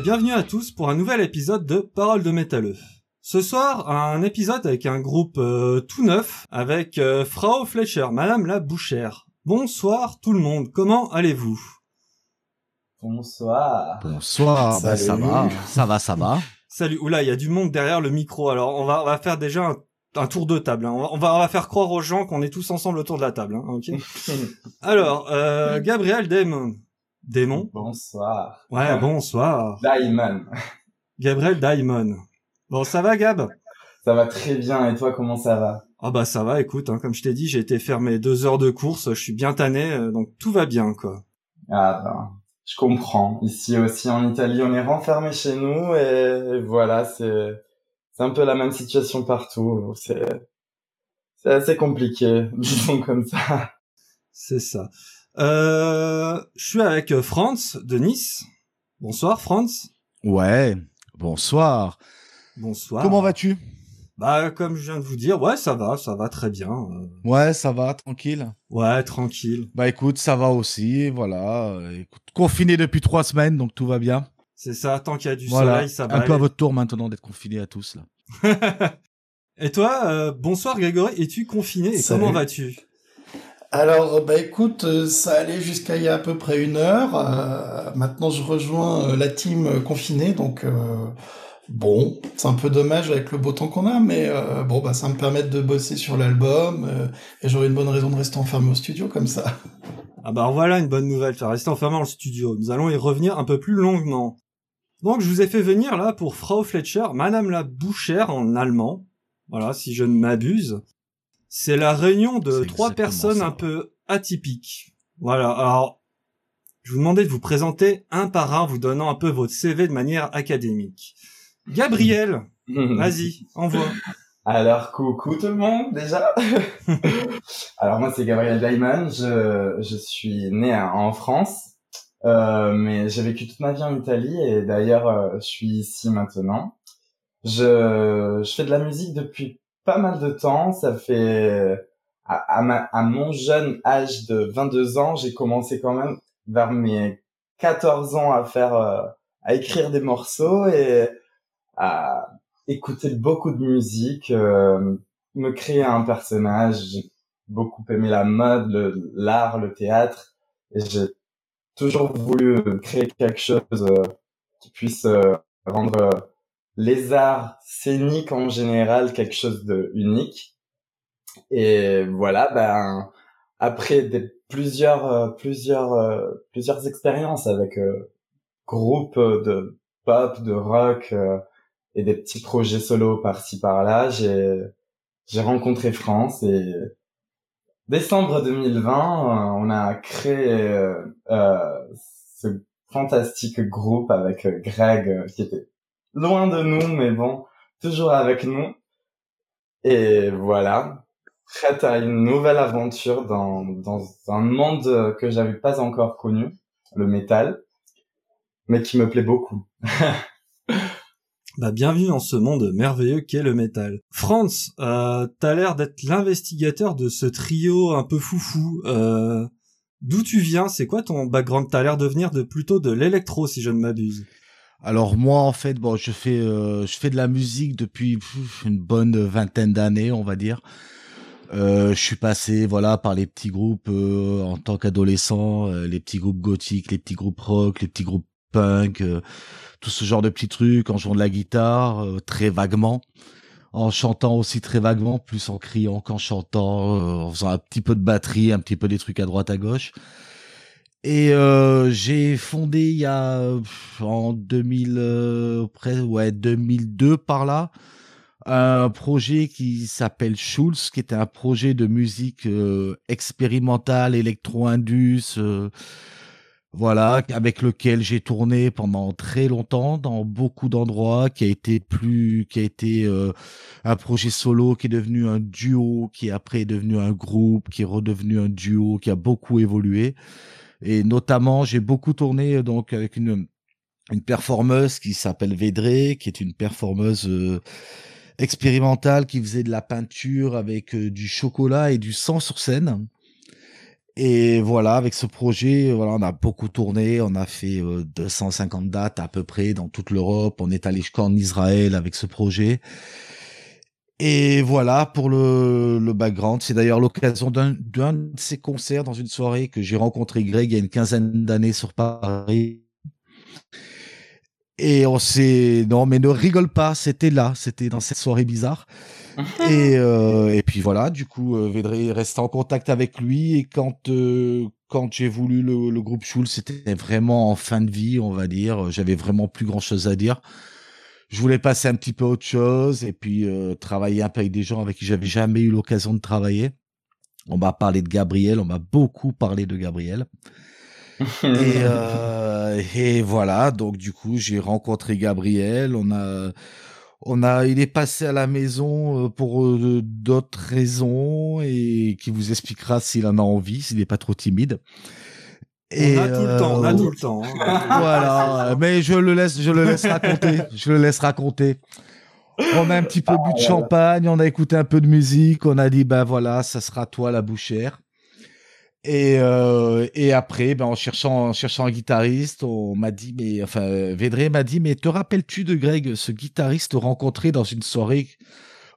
Et bienvenue à tous pour un nouvel épisode de Paroles de métalleux. Ce soir, un épisode avec un groupe euh, tout neuf, avec euh, Frau Fletcher, Madame la Bouchère. Bonsoir tout le monde, comment allez-vous? Bonsoir. Bonsoir, bah, ça Salut. va, ça va, ça va. Salut, oula, il y a du monde derrière le micro, alors on va, on va faire déjà un, un tour de table. hein. On, va, on, va, faire croire aux gens qu'on est tous ensemble autour de la table, hein, ok? Alors, euh, Gabriel Démon. Démon Bonsoir. Ouais, bonsoir. Diamond. Gabriel Daimon. Bon, ça va Gab? Ça va très bien et toi comment ça va? Ah bah ça va, écoute, hein, comme je t'ai dit, j'ai été faire mes deux heures de course, je suis bien tanné, euh, donc tout va bien, quoi. Ah ben, je comprends. Ici aussi en Italie, on est renfermé chez nous et voilà, c'est c'est un peu la même situation partout. C'est c'est assez compliqué, disons comme ça. C'est ça. Euh, je suis avec euh, Franz de Nice. Bonsoir Franz. Ouais, bonsoir. Bonsoir. Comment vas-tu? Bah comme je viens de vous dire, ouais ça va, ça va très bien. euh, Ouais, ça va, tranquille. ouais, tranquille. Bah écoute, ça va aussi, voilà. Écoute, confiné depuis trois semaines, donc tout va bien. C'est ça, tant qu'il y a du voilà, soleil, ça va. un peu à votre tour maintenant d'être confiné à tous là. Et toi, euh, bonsoir Grégory, es-tu confiné? Et Salut. comment vas-tu? Alors, bah écoute, euh, ça allait jusqu'à il y a à peu près une heure. Euh, maintenant, je rejoins euh, la team confinée, donc bon, c'est un peu dommage avec le beau temps qu'on a, mais euh, bon, bah ça me permet de bosser sur l'album et j'aurai une bonne raison de rester enfermé au studio comme ça. Ah bah voilà une bonne nouvelle, tu rester enfermé dans le studio. Nous allons y revenir un peu plus longuement. Donc je vous ai fait venir là pour Frau Fletcher, Madame la Bouchère en allemand. Voilà, si je ne m'abuse. C'est la réunion de trois personnes ça. un peu atypiques. Voilà, alors je vous demandais de vous présenter un par un, vous donnant un peu votre CV de manière académique. Gabriel, vas-y, envoie. Alors coucou tout le monde déjà. Alors moi c'est Gabriel Diamond, je, je suis né à- en France, euh, mais j'ai vécu toute ma vie en Italie et d'ailleurs euh, je suis ici maintenant. Je, je fais de la musique depuis pas mal de temps, ça fait à, à, ma- à mon jeune âge de 22 ans, j'ai commencé quand même vers mes 14 ans à faire euh, à écrire des morceaux et à écouter beaucoup de musique, euh, me créer un personnage. J'ai beaucoup aimé la mode, l'art, le, théâtre, et j'ai toujours voulu créer quelque chose euh, qui puisse euh, rendre euh, les arts scéniques en général quelque chose de unique. Et voilà, ben après des, plusieurs euh, plusieurs euh, plusieurs expériences avec euh, groupes de pop, de rock. euh, et des petits projets solo par-ci par-là, j'ai j'ai rencontré France et décembre 2020, euh, on a créé euh, euh, ce fantastique groupe avec euh, Greg euh, qui était loin de nous mais bon, toujours avec nous. Et voilà, prête à une nouvelle aventure dans dans un monde que j'avais pas encore connu, le métal, mais qui me plaît beaucoup. Bah, bienvenue dans ce monde merveilleux qu'est le métal. Franz, euh, t'as l'air d'être l'investigateur de ce trio un peu foufou. Euh, D'où tu viens? C'est quoi ton background? T'as l'air de venir de plutôt de l'électro, si je ne m'abuse. Alors moi en fait, bon, je fais euh, je fais de la musique depuis une bonne vingtaine d'années, on va dire. Euh, je suis passé voilà par les petits groupes euh, en tant qu'adolescent, euh, les petits groupes gothiques, les petits groupes rock, les petits groupes punk, euh, tout ce genre de petits trucs en jouant de la guitare euh, très vaguement, en chantant aussi très vaguement, plus en criant qu'en chantant, en faisant un petit peu de batterie, un petit peu des trucs à droite à gauche. Et euh, j'ai fondé il y a en 2000 euh, près ouais 2002 par là un projet qui s'appelle Schulz qui était un projet de musique euh, expérimentale électro-indus voilà avec lequel j'ai tourné pendant très longtemps dans beaucoup d'endroits qui a été plus qui a été un projet solo qui est devenu un duo qui après est devenu un groupe qui est redevenu un duo qui a beaucoup évolué et notamment, j'ai beaucoup tourné euh, donc avec une une performeuse qui s'appelle Védré, qui est une performeuse euh, expérimentale qui faisait de la peinture avec euh, du chocolat et du sang sur scène. Et voilà, avec ce projet, voilà, on a beaucoup tourné, on a fait 250 dates à peu près dans toute l'Europe, on est allé jusqu'en Israël avec ce projet. Et voilà pour le, le background. C'est d'ailleurs l'occasion d'un de ces concerts dans une soirée que j'ai rencontré Greg il y a une quinzaine d'années sur Paris. Et on s'est non mais ne rigole pas, c'était là, c'était dans cette soirée bizarre. et, euh, et puis voilà, du coup, euh, Védré reste en contact avec lui et quand euh, quand j'ai voulu le, le groupe Schul, c'était vraiment en fin de vie, on va dire. J'avais vraiment plus grand chose à dire je voulais passer un petit peu autre chose et puis euh, travailler un peu avec des gens avec qui j'avais jamais eu l'occasion de travailler. On m'a parlé de Gabriel, on m'a beaucoup parlé de Gabriel. et, euh, et voilà, donc du coup j'ai rencontré Gabriel. On a, on a, il est passé à la maison euh, pour euh, d'autres raisons et qui vous expliquera s'il en a envie, s'il n'est pas trop timide. Et on a tout le temps, on a euh, tout le temps. Hein. voilà, mais je le laisse, je le laisse raconter, je le laisse raconter. On a un petit peu bu de champagne, on a écouté un peu de musique, on a dit ben voilà, ça sera toi la bouchère. Et euh, et après, ben en cherchant en cherchant un guitariste, on m'a dit mais enfin Védré m'a dit mais te rappelles-tu de Greg, ce guitariste rencontré dans une soirée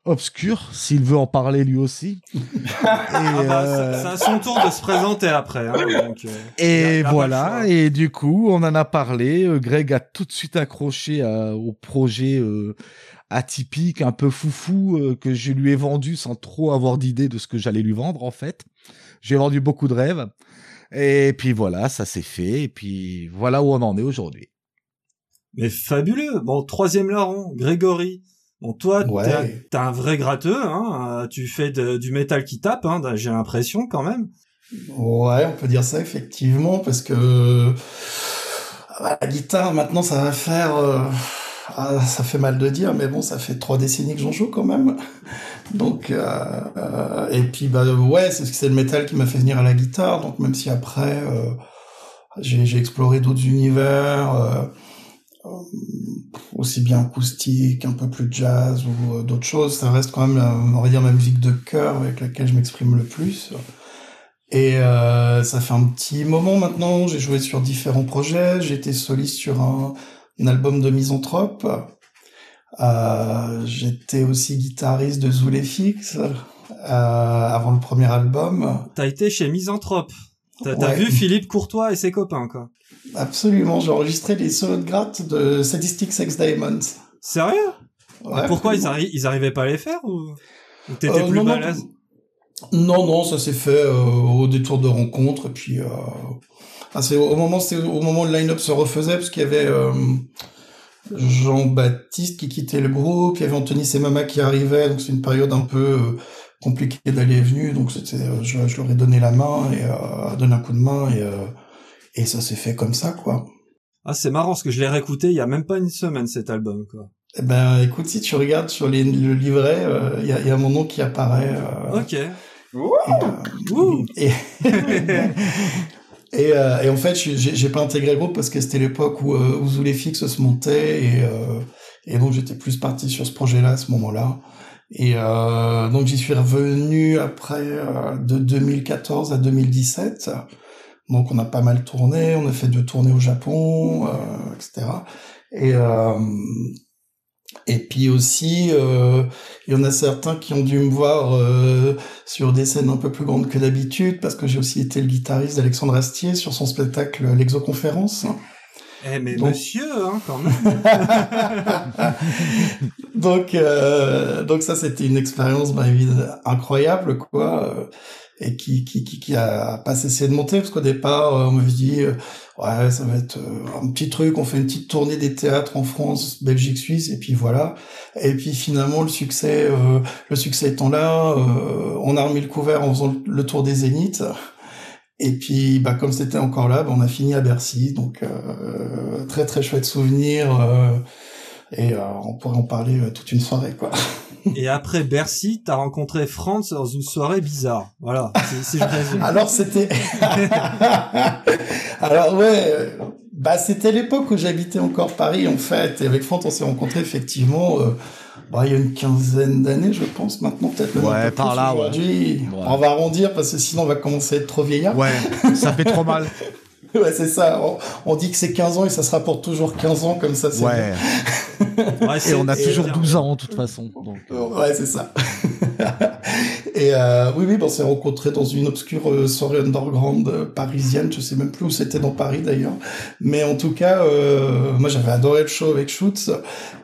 obscur, s'il veut en parler lui aussi. Ah bah, euh, c'est à son tour de se présenter après. Hein, donc, euh, et voilà, et du coup, on en a parlé. Euh, Greg a tout de suite accroché au projet atypique, un peu foufou, que je lui ai vendu sans trop avoir d'idée de ce que j'allais lui vendre en fait. J'ai vendu beaucoup de rêves. Et puis voilà, ça s'est fait. Et puis voilà où on en est aujourd'hui. Mais fabuleux. Bon, troisième larron, Grégory. Bon, toi, t'es un vrai gratteux, hein. Euh, tu fais du métal qui tape, hein, j'ai l'impression quand même. Ouais, on peut dire ça effectivement, parce que la guitare, maintenant, ça va faire... Euh, ah, ça fait mal de dire, mais bon, ça fait trois décennies que j'en joue quand même. Donc, euh, et puis, bah ouais, c'est c'est le métal qui m'a fait venir à la guitare. Donc, même si après, j'ai exploré d'autres univers aussi bien acoustique, un peu plus jazz ou euh, d'autres choses, ça reste quand même, on va dire, ma musique de cœur avec laquelle je m'exprime le plus. Et euh, ça fait un petit moment maintenant, j'ai joué sur différents projets, j'ai été soliste sur un, album de Misanthrope, euh, j'étais aussi guitariste de Zoulefix euh, avant le premier album. T'as été chez Misanthrope T'as vu Philippe Courtois et ses copains, quoi. Absolument, j'ai enregistré les solos de gratte de Sadistic Sex Diamonds. Sérieux? Pourquoi ils, ils arrivaient pas à les faire ou, t'étais euh, plus non, balèze? Non, non, ça s'est fait euh, au détour de rencontres et puis euh... ah, c'est au moment, c'est au moment où le line-up se refaisait parce qu'il y avait euh, Jean-Baptiste qui quittait le groupe, il y avait Anthony Semama qui arrivait, donc c'est une période un peu compliquée d'aller et venue, donc c'était, je, je, leur ai donné la main et donné un coup de main et et ça s'est fait comme ça, quoi. Ah, c'est marrant, parce que je l'ai réécouté il y a même pas une semaine, cet album, quoi. Eh ben, écoute, si tu regardes sur les, le livret, euh, il y, a, y, a, mon nom qui apparaît. Euh, ok. Et, euh, et, et, en fait, j'ai pas intégré le groupe parce que c'était l'époque où, où Zoulefix se montait et, et donc j'étais plus parti sur ce projet-là à ce moment-là. Et donc j'y suis revenu après de 2014 à 2017. Donc on a pas mal tourné, on a fait deux tournées au Japon, euh, etc. Et euh, et puis aussi, euh, il y en a certains qui ont dû me voir euh, sur des scènes un peu plus grandes que d'habitude, parce que j'ai aussi été le guitariste d'Alexandre Astier sur son spectacle L'Exoconférence. Eh mais monsieur, hein, quand même. donc, euh, donc ça, c'était une expérience, bah, incroyable, quoi et qui, qui, qui, qui a pas cessé de monter parce qu'au départ euh, on m'avait dit euh, ouais ça va être euh, un petit truc on fait une petite tournée des théâtres en France Belgique Suisse et puis voilà et puis finalement le succès le succès étant là on a remis le couvert en faisant le tour des zéniths et puis bah comme c'était encore là bah, on a fini à Bercy donc très très chouette souvenir et on pourrait en parler toute une soirée quoi et après Bercy, t'as rencontré France dans une soirée bizarre. Voilà, si je. Alors c'était... Alors ouais, bah c'était l'époque où j'habitais encore Paris en fait. Et avec France, on s'est rencontrés effectivement euh, bah, il y a une quinzaine d'années, je pense, maintenant, peut-être même Ouais, un peu par plus là, aujourd'hui. Ouais. On va arrondir parce que sinon on va commencer à être trop vieillard. Ouais, ça fait trop mal. Ouais, c'est ça. On, on dit que c'est 15 ans et ça sera pour toujours 15 ans, comme ça, c'est Ouais. Ouais, Et c'est- on a toujours bien. 12 ans, de toute façon. Donc, euh, bien. Ouais, c'est ça. et euh, oui, oui, on s'est rencontrés dans une obscure euh, soirée underground euh, parisienne. Je sais même plus où c'était dans Paris d'ailleurs. Mais en tout cas, euh, moi j'avais adoré le show avec Schutz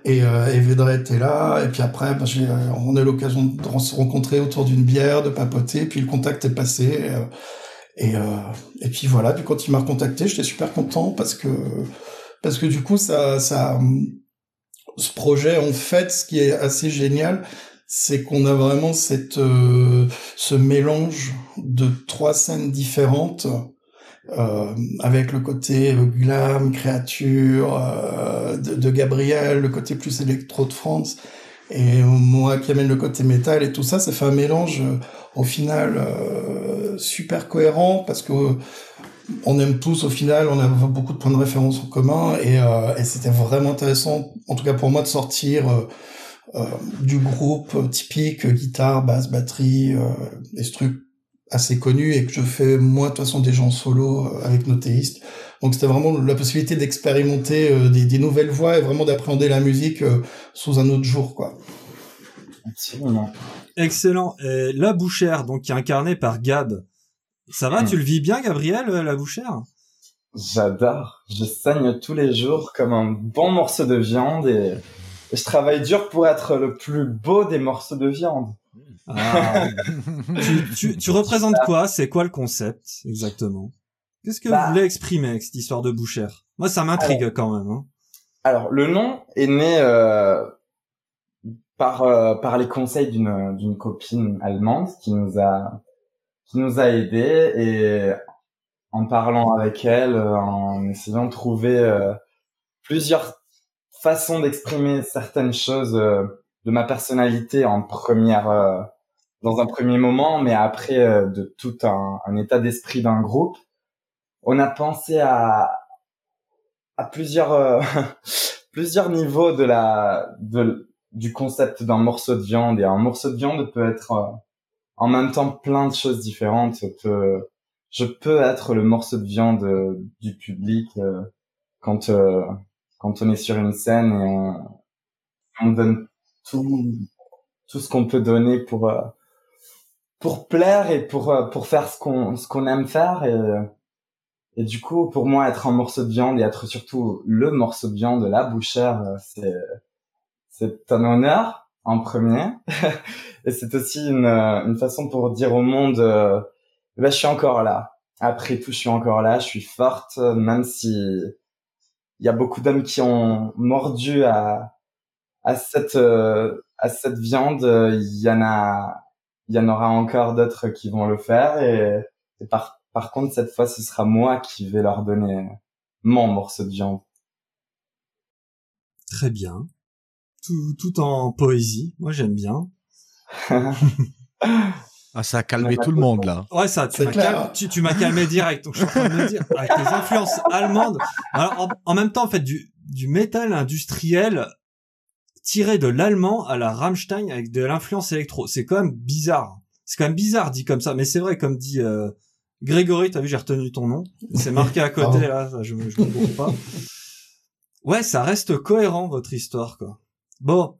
et, euh, et Vedra était là. Et puis après, bah, j'ai, euh, on a eu l'occasion de se rencontrer autour d'une bière, de papoter. Puis le contact est passé. Et, euh, et, euh, et puis voilà, puis quand il m'a recontacté, j'étais super content parce que parce que du coup ça ça ce projet en fait ce qui est assez génial, c'est qu'on a vraiment cette euh, ce mélange de trois scènes différentes euh, avec le côté glam, créature euh, de, de Gabriel, le côté plus électro de France et moi qui amène le côté métal et tout ça, ça fait un mélange euh, au final super cohérent parce que on aime tous au final, on a beaucoup de points de référence en commun et, euh, et c'était vraiment intéressant, en tout cas pour moi, de sortir euh, euh, du groupe typique guitare, basse, batterie, euh, et ce truc assez connu et que je fais moi de toute façon déjà en solo euh, avec nos théistes. Donc c'était vraiment la possibilité d'expérimenter euh, des, des nouvelles voix et vraiment d'appréhender la musique euh, sous un autre jour quoi. Absolument. Excellent. Et la bouchère, donc qui est incarnée par Gab. Ça va, tu le vis bien, Gabriel, euh, la bouchère? J'adore. Je saigne tous les jours comme un bon morceau de viande et, et je travaille dur pour être le plus beau des morceaux de viande. Ah. tu, tu, tu représentes quoi? C'est quoi le concept exactement? Qu'est-ce que Bah. vous voulez exprimer avec cette histoire de bouchère? Moi, ça m'intrigue quand même. Hein. Alors, le nom est né euh, par euh, par les conseils d'une d'une copine allemande qui nous a qui nous a aidés et en parlant avec elle, euh, en essayant de trouver euh, plusieurs façons d'exprimer certaines choses euh, de ma personnalité en première dans un premier moment, mais après de tout un, un état d'esprit d'un groupe, on a pensé à à plusieurs plusieurs niveaux de la de du concept d'un morceau de viande. Et un morceau de viande peut être en même temps plein de choses différentes. Je peux être le morceau de viande euh, du public euh, quand euh, quand on est sur une scène et on, on donne tout ce qu'on peut donner pour pour plaire et pour pour faire ce qu'on ce qu'on aime faire. Et et du coup, pour moi, être un morceau de viande et être surtout le morceau de viande, la bouchère, c'est c'est un honneur en premier. et c'est aussi une, euh, une façon pour dire au monde, euh, bah, je suis encore là. Après tout, je suis encore là. Je suis forte, même si il y a beaucoup d'hommes qui ont mordu à à cette euh, à cette viande. Il y en a, il y en aura encore d'autres qui vont le faire et, et par par contre, cette fois, ce sera moi qui vais leur donner mon morceau de viande. Très bien. Tout, tout en poésie. Moi, j'aime bien. ah, ça a calmé tout le monde, là. Ouais, ça, tu C'est m'as clair. calmé, tu, tu m'as calmé direct. Donc, je suis en train de me dire, avec les influences allemandes. Alors, en, en même temps, en fait, du, du métal industriel tiré de l'allemand à la Rammstein avec de l'influence électro. C'est quand même bizarre. C'est quand même bizarre dit comme ça, mais c'est vrai, comme dit euh, Grégory, t'as vu, j'ai retenu ton nom. C'est marqué à côté, là, ça, je me, je me trompe pas. Ouais, ça reste cohérent, votre histoire, quoi. Bon.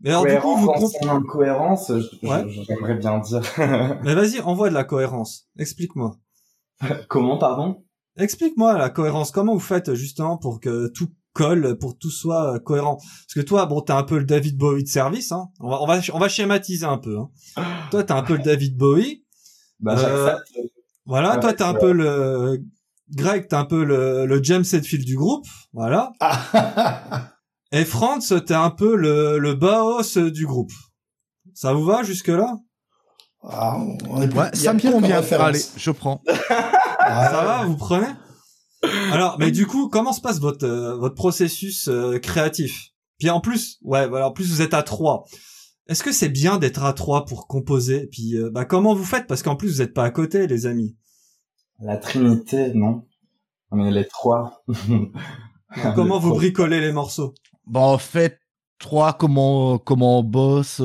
Mais alors, du coup, Cohérence vous dans comp- son incohérence, je- je- Ouais. j'aimerais bien dire. Mais vas-y, envoie de la cohérence. Explique-moi. Comment, pardon? Explique-moi la cohérence. Comment vous faites justement pour que tout colle, pour que tout soit euh, cohérent? Parce que toi, bon, t'es un peu le David Bowie de service. Hein. On va, on va, on va schématiser un peu. Hein. Toi, t'es un peu le David Bowie. bah, Euh. Voilà. Ouais, toi, t'es un peu le Greg, t'es un peu le, le James Hetfield du groupe. Voilà. Et Franz, t'es un peu le, le Baos du groupe. Ça vous va jusque là Ah, on est plus- Ouais, ça me convient. Allez, je prends. Ah, Ça va, vous prenez? Alors, mais du coup, comment se passe votre euh, votre processus euh, créatif? Puis en plus, ouais, voilà, en plus vous êtes à trois. Est-ce que c'est bien d'être à trois pour composer? Puis, euh, bah, comment vous faites? Parce qu'en plus, vous êtes pas à côté, les amis. La Trinité, non. On est les trois. comment vous bricolez les morceaux? Bon, en fait, trois, comment comment on bosse.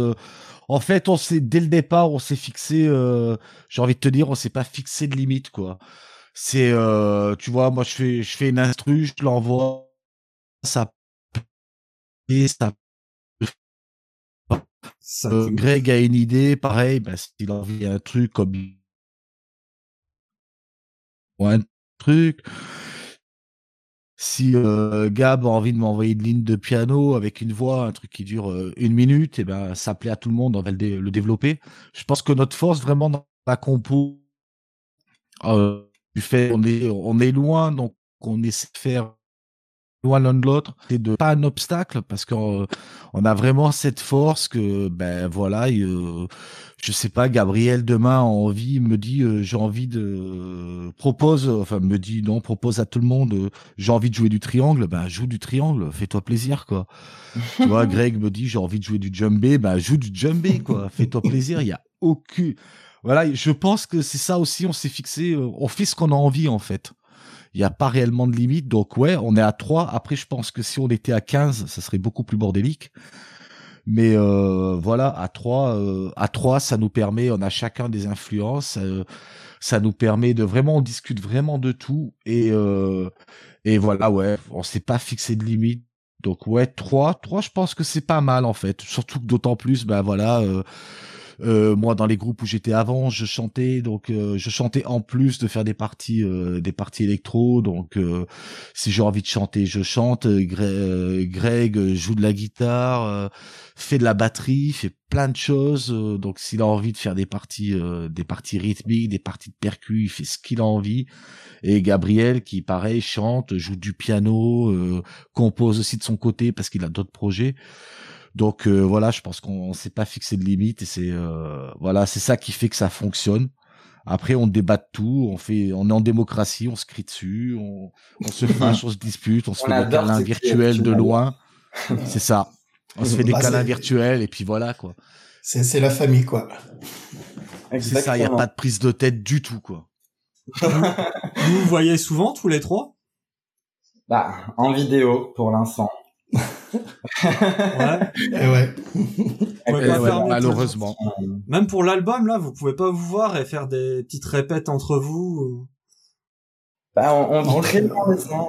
En fait, on s'est dès le départ, on s'est fixé. J'ai envie de te dire, on s'est pas fixé de limite, quoi. C'est, tu vois, moi je fais je fais une instru, je l'envoie, ça et ça Greg a une idée, pareil, bah, s'il envie un truc comme ou un truc. Si euh, Gab a envie de m'envoyer une ligne de piano avec une voix, un truc qui dure euh, une minute, et eh ben ça plaît à tout le monde, on va le, développer. Je pense que notre force vraiment dans la compo, euh, du fait on est on est loin, donc on essaie de faire loin l'un de l'autre, c'est de pas un obstacle parce qu'on on a vraiment cette force que ben voilà, euh, je sais pas, Gabriel demain a envie me dit euh, j'ai envie de propose enfin me dit non propose à tout le monde euh, j'ai envie de jouer du triangle, ben joue du triangle, fais-toi plaisir quoi. tu vois, Greg me dit j'ai envie de jouer du djembé, ben joue du djembé quoi, fais-toi plaisir, il y a aucun voilà, je pense que c'est ça aussi, on s'est fixé, on fait ce qu'on a envie en fait il n'y a pas réellement de limite. Donc ouais, on est à 3. Après, je pense que si on était à 15, ça serait beaucoup plus bordélique. Mais euh, voilà, à 3, euh, à 3, ça nous permet, on a chacun des influences, euh, ça nous permet de vraiment, on discute vraiment de tout. Et, euh, et voilà, ouais, on s'est pas fixé de limite. Donc ouais, 3, 3, je pense que c'est pas mal en fait. Surtout que d'autant plus, ben voilà, euh, moi, dans les groupes où j'étais avant, je chantais, donc euh, je chantais en plus de faire des parties, euh, des parties électro. Donc, si j'ai envie de chanter, je chante. Greg, joue de la guitare, fait de la batterie, fait plein de choses. donc, s'il a envie de faire des parties, des parties rythmiques, des parties de percus, il fait ce qu'il a envie. Et Gabriel, qui pareil chante, joue du piano, compose aussi de son côté parce qu'il a d'autres projets. Donc euh, voilà, je pense qu'on s'est pas fixé de limite et c'est euh, voilà, c'est ça qui fait que ça fonctionne. Après, on débat de tout, on fait, on est en démocratie, on se crie dessus, on, on se fâche, on se dispute, on se fait des câlins virtuels de loin. c'est ça. On se fait des bah, câlins virtuels et puis voilà quoi. C'est c'est la famille quoi. C'est ça, il y a pas de prise de tête du tout quoi. vous vous voyez souvent tous les trois? Bah en vidéo pour l'instant ouais. Et ouais. malheureusement. Même pour l'album, là, vous pouvez pas vous voir et faire des petites répètes entre vous. Bah, on, vit très loin les uns,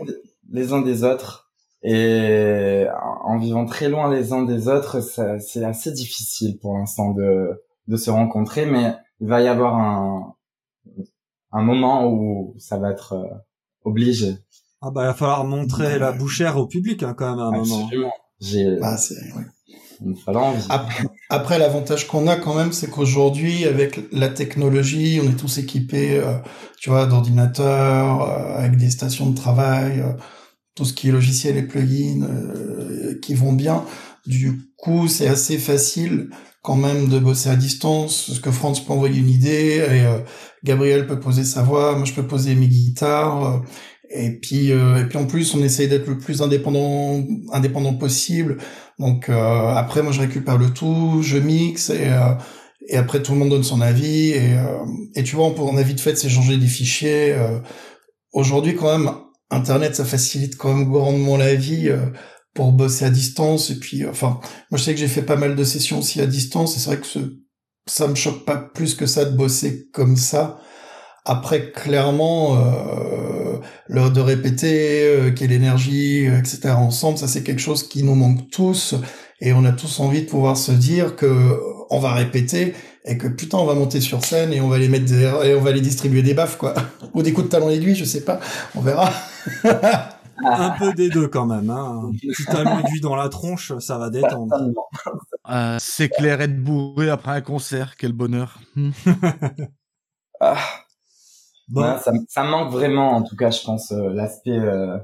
les uns des autres. Et en vivant très loin les uns des autres, c'est assez difficile pour l'instant de, de se rencontrer, mais il va y avoir un, un moment où ça va être euh, obligé. Ah bah il va falloir montrer la bouchère au public hein, quand même à un moment. J'ai bah, Après, après l'avantage qu'on a quand même, c'est qu'aujourd'hui, avec la technologie, on est tous équipés, euh, tu vois, d'ordinateurs, euh, avec des stations de travail, euh, tout ce qui est logiciel et plugins qui vont bien. Du coup, c'est assez facile quand même de bosser à distance, parce que France peut envoyer une idée, et Gabriel peut poser sa voix, moi je peux poser mes guitares, et puis, euh, et puis en plus, on essaye d'être le plus indépendant, indépendant possible. Donc euh, après, moi, je récupère le tout, je mixe et euh, et après tout le monde donne son avis. Et, et tu vois, on, on a vite fait de s'échanger des fichiers. Aujourd'hui, quand même, Internet, ça facilite quand même grandement la vie pour bosser à distance. Et puis, enfin, moi, je sais que j'ai fait pas mal de sessions aussi à distance. Et c'est vrai que ce, ça me choque pas plus que ça de bosser comme ça. Après, clairement, euh, l'heure de répéter, euh, quelle énergie, euh, etc. ensemble, ça c'est quelque chose qui nous manque tous, et on a tous envie de pouvoir se dire que on va répéter et que putain on va monter sur scène et on va les mettre et on va les distribuer des baffes quoi, ou des coups de talon aiguille, je sais pas, on verra. un peu des deux quand même. Hein. Un petit talon aiguille dans la tronche, ça va détendre. Euh, c'est clair être bourré après un concert, quel bonheur. ah, Bon. ça, ça manque vraiment, en tout cas, je pense, euh, l'aspect euh,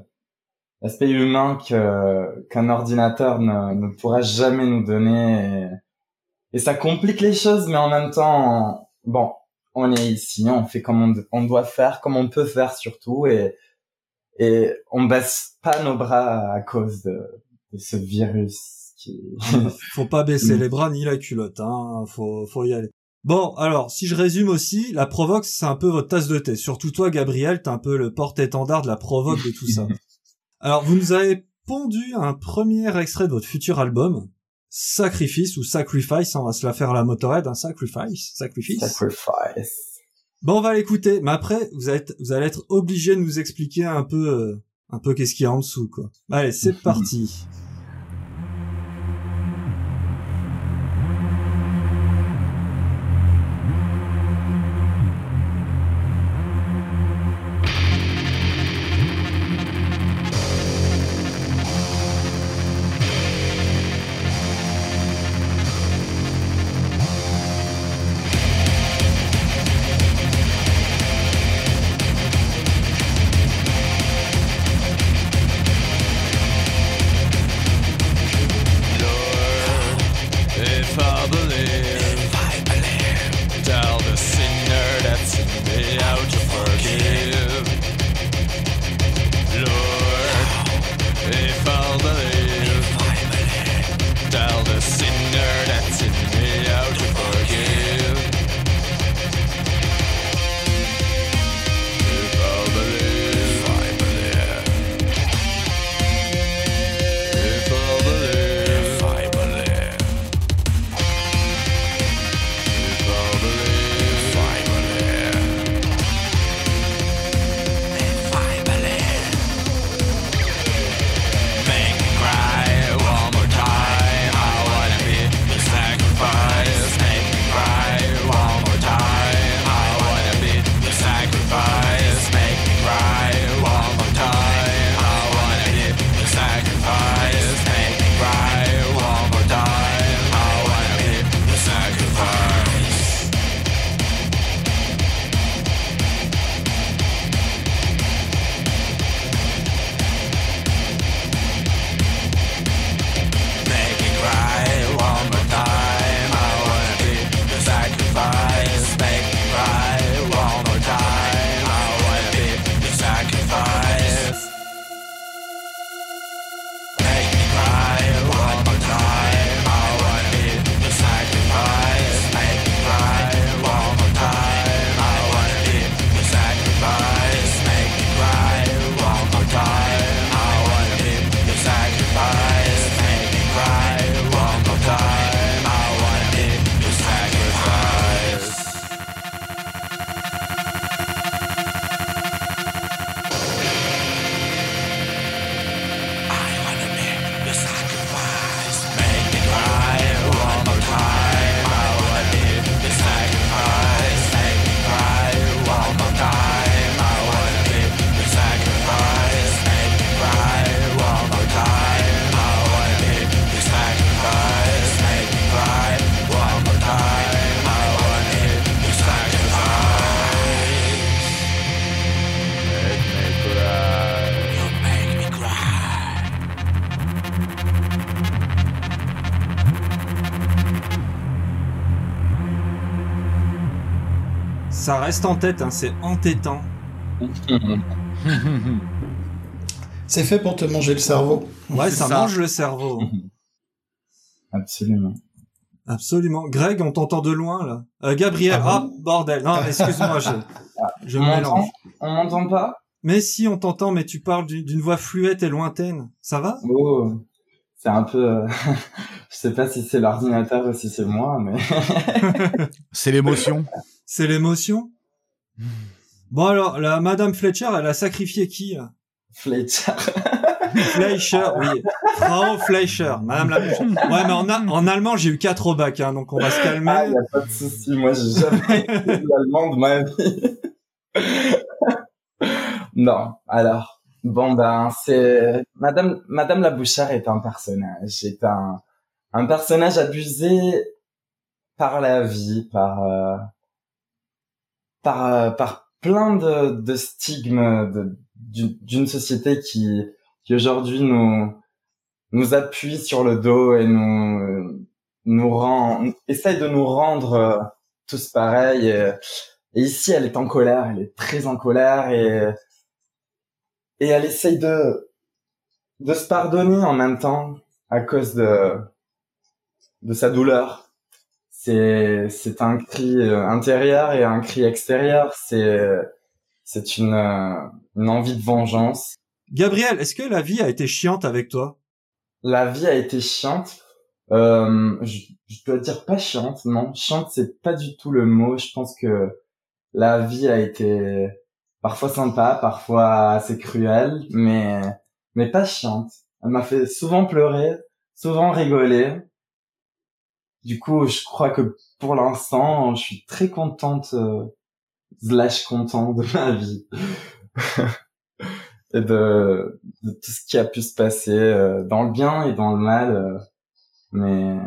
l'aspect humain que qu'un ordinateur ne, ne pourra jamais nous donner. Et, et, ça complique les choses, mais en même temps, bon, on est ici, on fait comme on, on doit faire, comme on peut faire surtout, et et on baisse pas nos bras à cause de, de ce virus. Qui... faut pas baisser les bras ni la culotte, hein. Faut faut y aller. Bon, alors, si je résume aussi, la provoque, c'est un peu votre tasse de thé. Surtout toi, Gabriel, t'es un peu le porte-étendard de la provoque de tout ça. alors, vous nous avez pondu un premier extrait de votre futur album, Sacrifice ou Sacrifice, on va se la faire à la Motorhead, un Sacrifice, Sacrifice. Sacrifice. Bon, on va l'écouter, mais après, vous allez être, vous allez être obligé de nous expliquer un peu, euh, un peu qu'est-ce qu'il y a en dessous, quoi. Allez, c'est parti. Ça reste en tête, hein, c'est entêtant. C'est fait pour te manger le cerveau. Ouais, ça, ça. mange le cerveau. Absolument. Absolument. Greg, on t'entend de loin, là. Euh, Gabriel, Ah ah, bordel. Non, excuse-moi, je, je On mélange. On m'entend pas Mais si, on t'entend, mais tu parles du- d'une voix fluette et lointaine. Ça va? Oh, c'est un peu... euh, je sais pas si c'est l'ordinateur ou si c'est moi, mais... C'est l'émotion. C'est l'émotion? Bon alors, la Madame Fletcher, elle a sacrifié qui là? Fletcher. Fleischer, oui. Frau Fleischer, Madame la Ouais, mais en, a- en allemand, j'ai eu quatre au bac, hein, donc on va se Ah, calmer. y a pas de souci. Moi, j'ai jamais été l'allemand de ma vie. non. Alors, bon ben, c'est Madame Madame la Bouchard est un personnage, est un un personnage abusé par la vie, par euh, par euh, par plein de de stigmes d'une société qui qui aujourd'hui nous nous appuie sur le dos et nous nous rend, essaye de nous rendre euh, tous pareils. Et, et ici, elle est en colère, elle est très en colère et et elle essaye de de se pardonner en même temps à cause de de sa douleur. C'est c'est un cri euh, intérieur et un cri extérieur. C'est c'est une euh, une envie de vengeance Gabriel, est-ce que la vie a été chiante avec toi? La vie a été chiante. Euh, je, je, dois dire pas chiante, non. Chiante, c'est pas du tout le mot. Je pense que la vie a été parfois sympa, parfois assez cruelle, mais mais pas chiante. Elle m'a fait souvent pleurer, souvent rigoler. Du coup, je crois que pour l'instant, je suis très contente, euh, slash content de ma vie. et de, de, tout ce qui a pu se passer euh, dans le bien et dans le mal. Euh, mais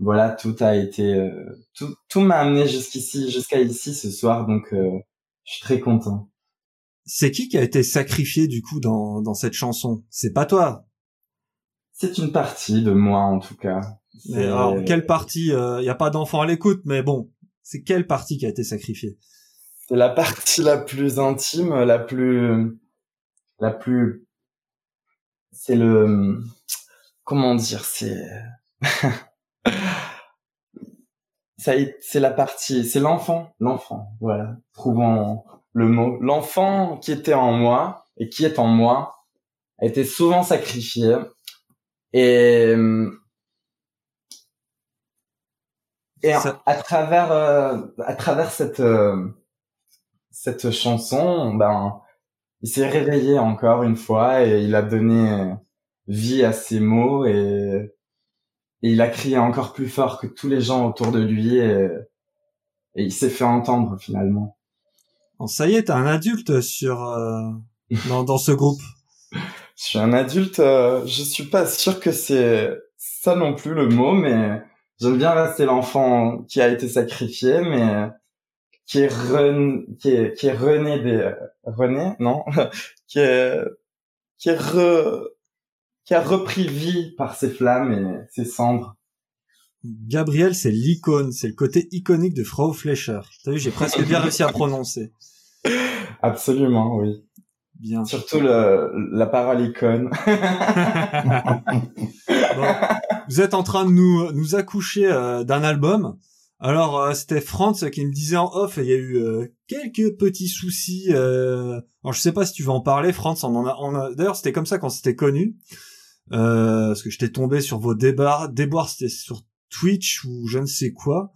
voilà, tout a été, euh, tout, tout m'a amené jusqu'ici, jusqu'à ici ce soir, donc je suis très content. C'est qui qui a été sacrifié du coup dans, dans cette chanson? C'est pas toi? C'est une partie de moi en tout cas. Alors, quelle partie Il euh, n'y a pas d'enfant à l'écoute, mais bon, c'est quelle partie qui a été sacrifiée? C'est la partie la plus intime, la plus, la plus. C'est le. Comment dire C'est. c'est la partie, c'est l'enfant, l'enfant, voilà. Trouvons le mot. L'enfant qui était en moi et qui est en moi a été souvent sacrifié et et à travers euh, à travers cette euh, cette chanson, ben il s'est réveillé encore une fois et il a donné vie à ses mots et, et il a crié encore plus fort que tous les gens autour de lui et, et il s'est fait entendre finalement. Bon, ça y est, t'es un adulte sur euh, dans, dans ce groupe. Je suis un adulte. Euh, je suis pas sûr que c'est ça non plus le mot, mais j'aime bien rester l'enfant qui a été sacrifié, mais qui est re... qui est qui est rené des rené non qui est qui est re... qui a repris vie par ses flammes et ses cendres. Gabriel, c'est l'icône, c'est le côté iconique de Frau Fleischer. T'as vu, j'ai presque bien réussi à prononcer. Absolument, oui. Bien. Surtout le, la parole icône. vous êtes en train de nous, nous accoucher euh, d'un album. Alors, euh, c'était Franz qui me disait en off, il y a eu euh, quelques petits soucis. alors, je sais pas si tu veux en parler, Franz. On en a, on a... D'ailleurs, c'était comme ça quand c'était connu. parce que j'étais tombé sur vos débats. Déboires, c'était sur Twitch ou je ne sais quoi.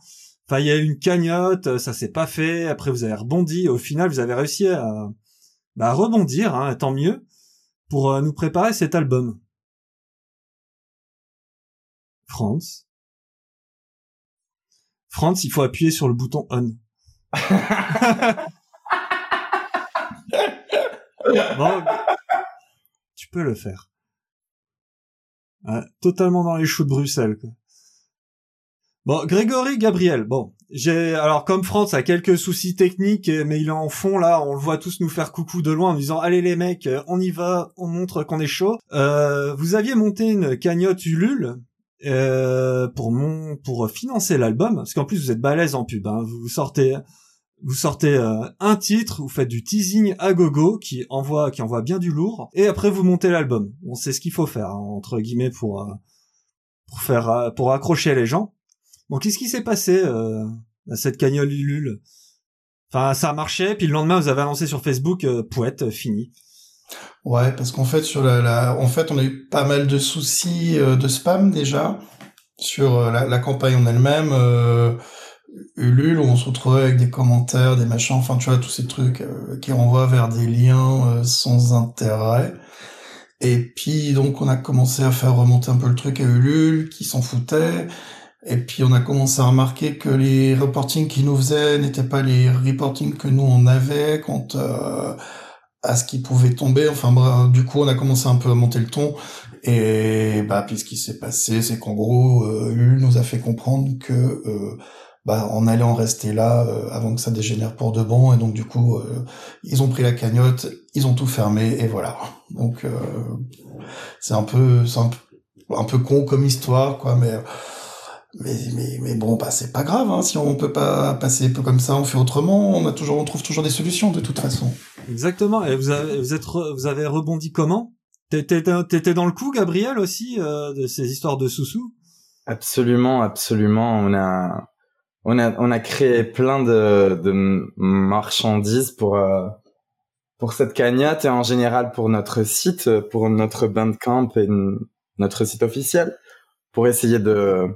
Enfin, il y a eu une cagnotte, ça s'est pas fait. Après, vous avez rebondi. Au final, vous avez réussi à, bah, rebondir, hein, tant mieux, pour euh, nous préparer cet album. France. France, il faut appuyer sur le bouton on. tu peux le faire. totalement dans les choux de Bruxelles. Quoi. Bon, Grégory Gabriel, bon, j'ai alors comme France a quelques soucis techniques, mais il est en fond là, on le voit tous nous faire coucou de loin en disant allez les mecs, on y va, on montre qu'on est chaud. Euh, vous aviez monté une cagnotte Ulule euh, pour mon pour financer l'album, parce qu'en plus vous êtes balèze en pub, hein, vous sortez vous sortez euh, un titre, vous faites du teasing à gogo qui envoie qui envoie bien du lourd, et après vous montez l'album. On sait ce qu'il faut faire hein, entre guillemets pour euh, pour faire euh, pour accrocher les gens. Bon, qu'est-ce qui s'est passé à cette cagnole Ulule Enfin, ça a marché, puis le lendemain, vous avez annoncé sur Facebook, euh, fini. Ouais, parce qu'en fait, sur la, la, en fait, on a eu pas mal de soucis euh, de spam déjà sur la, la campagne en elle-même. Ulule, où on se retrouvait avec des commentaires, des machins, enfin, tu vois, tous ces trucs qui renvoient vers des liens sans intérêt. Et puis, donc, on a commencé à faire remonter un peu le truc à Ulule, qui s'en foutait. Et puis on a commencé à remarquer que les reportings qu'ils nous faisaient n'étaient pas les reportings que nous on avait quant euh, à ce qui pouvait tomber. Enfin bref, du coup on a commencé un peu à monter le ton. Et bah puis ce qui s'est passé, c'est qu'en gros, euh, nous a fait comprendre que euh, bah on allait en rester là euh, avant que ça dégénère pour de bon. Et donc du coup, euh, ils ont pris la cagnotte, ils ont tout fermé et voilà. Donc c'est un peu, c'est un, un peu con comme histoire quoi, mais mais, mais, mais bon, bah, c'est pas grave, hein. si on peut pas passer peu comme ça, on fait autrement, on a toujours, on trouve toujours des solutions de toute façon. Exactement. Et vous avez, vous êtes, vous avez rebondi comment? T'étais, t'étais dans le coup, Gabriel aussi, euh, de ces histoires de sous-sous? Absolument, absolument. On a, on a, on a créé plein de, de marchandises pour, euh, pour cette cagnotte et en général pour notre site, pour notre Bandcamp et notre site officiel, pour essayer de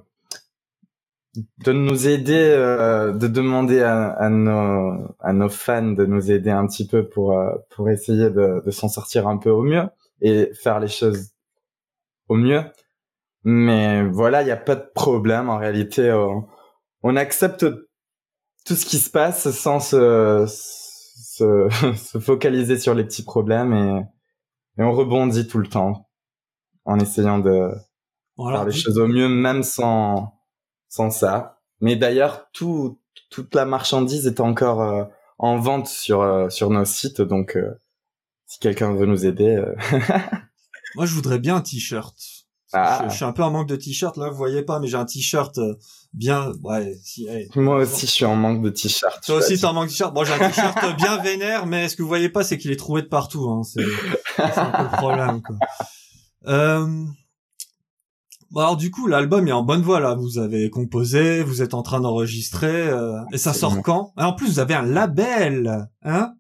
de nous aider, euh, de demander à, à, nos, à nos fans de nous aider un petit peu pour, euh, pour essayer de, de s'en sortir un peu au mieux et faire les choses au mieux. Mais voilà, il n'y a pas de problème en réalité. On, on, accepte tout ce qui se passe sans se, se, se focaliser sur les petits problèmes et, et, on rebondit tout le temps en essayant de faire les choses au mieux, même sans sans ça. Mais d'ailleurs, tout, toute la marchandise est encore euh, en vente sur euh, sur nos sites, donc euh, si quelqu'un veut nous aider. Moi, je voudrais bien un t-shirt. Ah. Je, suis un peu en manque de t-shirt là, vous voyez pas, mais j'ai un t-shirt bien. Ouais. Si, Moi aussi, je suis en manque de t-shirt. Toi aussi, t'es en manque de t-shirt. Bon, j'ai un t-shirt bien vénère, mais ce que vous voyez pas, c'est qu'il est trouvé de partout. Hein. C'est un peu le problème. Quoi. Euh, Bon alors du coup, l'album est en bonne voie là. Vous avez composé, vous êtes en train d'enregistrer, euh, et ça sort quand? En plus, vous avez un label, hein?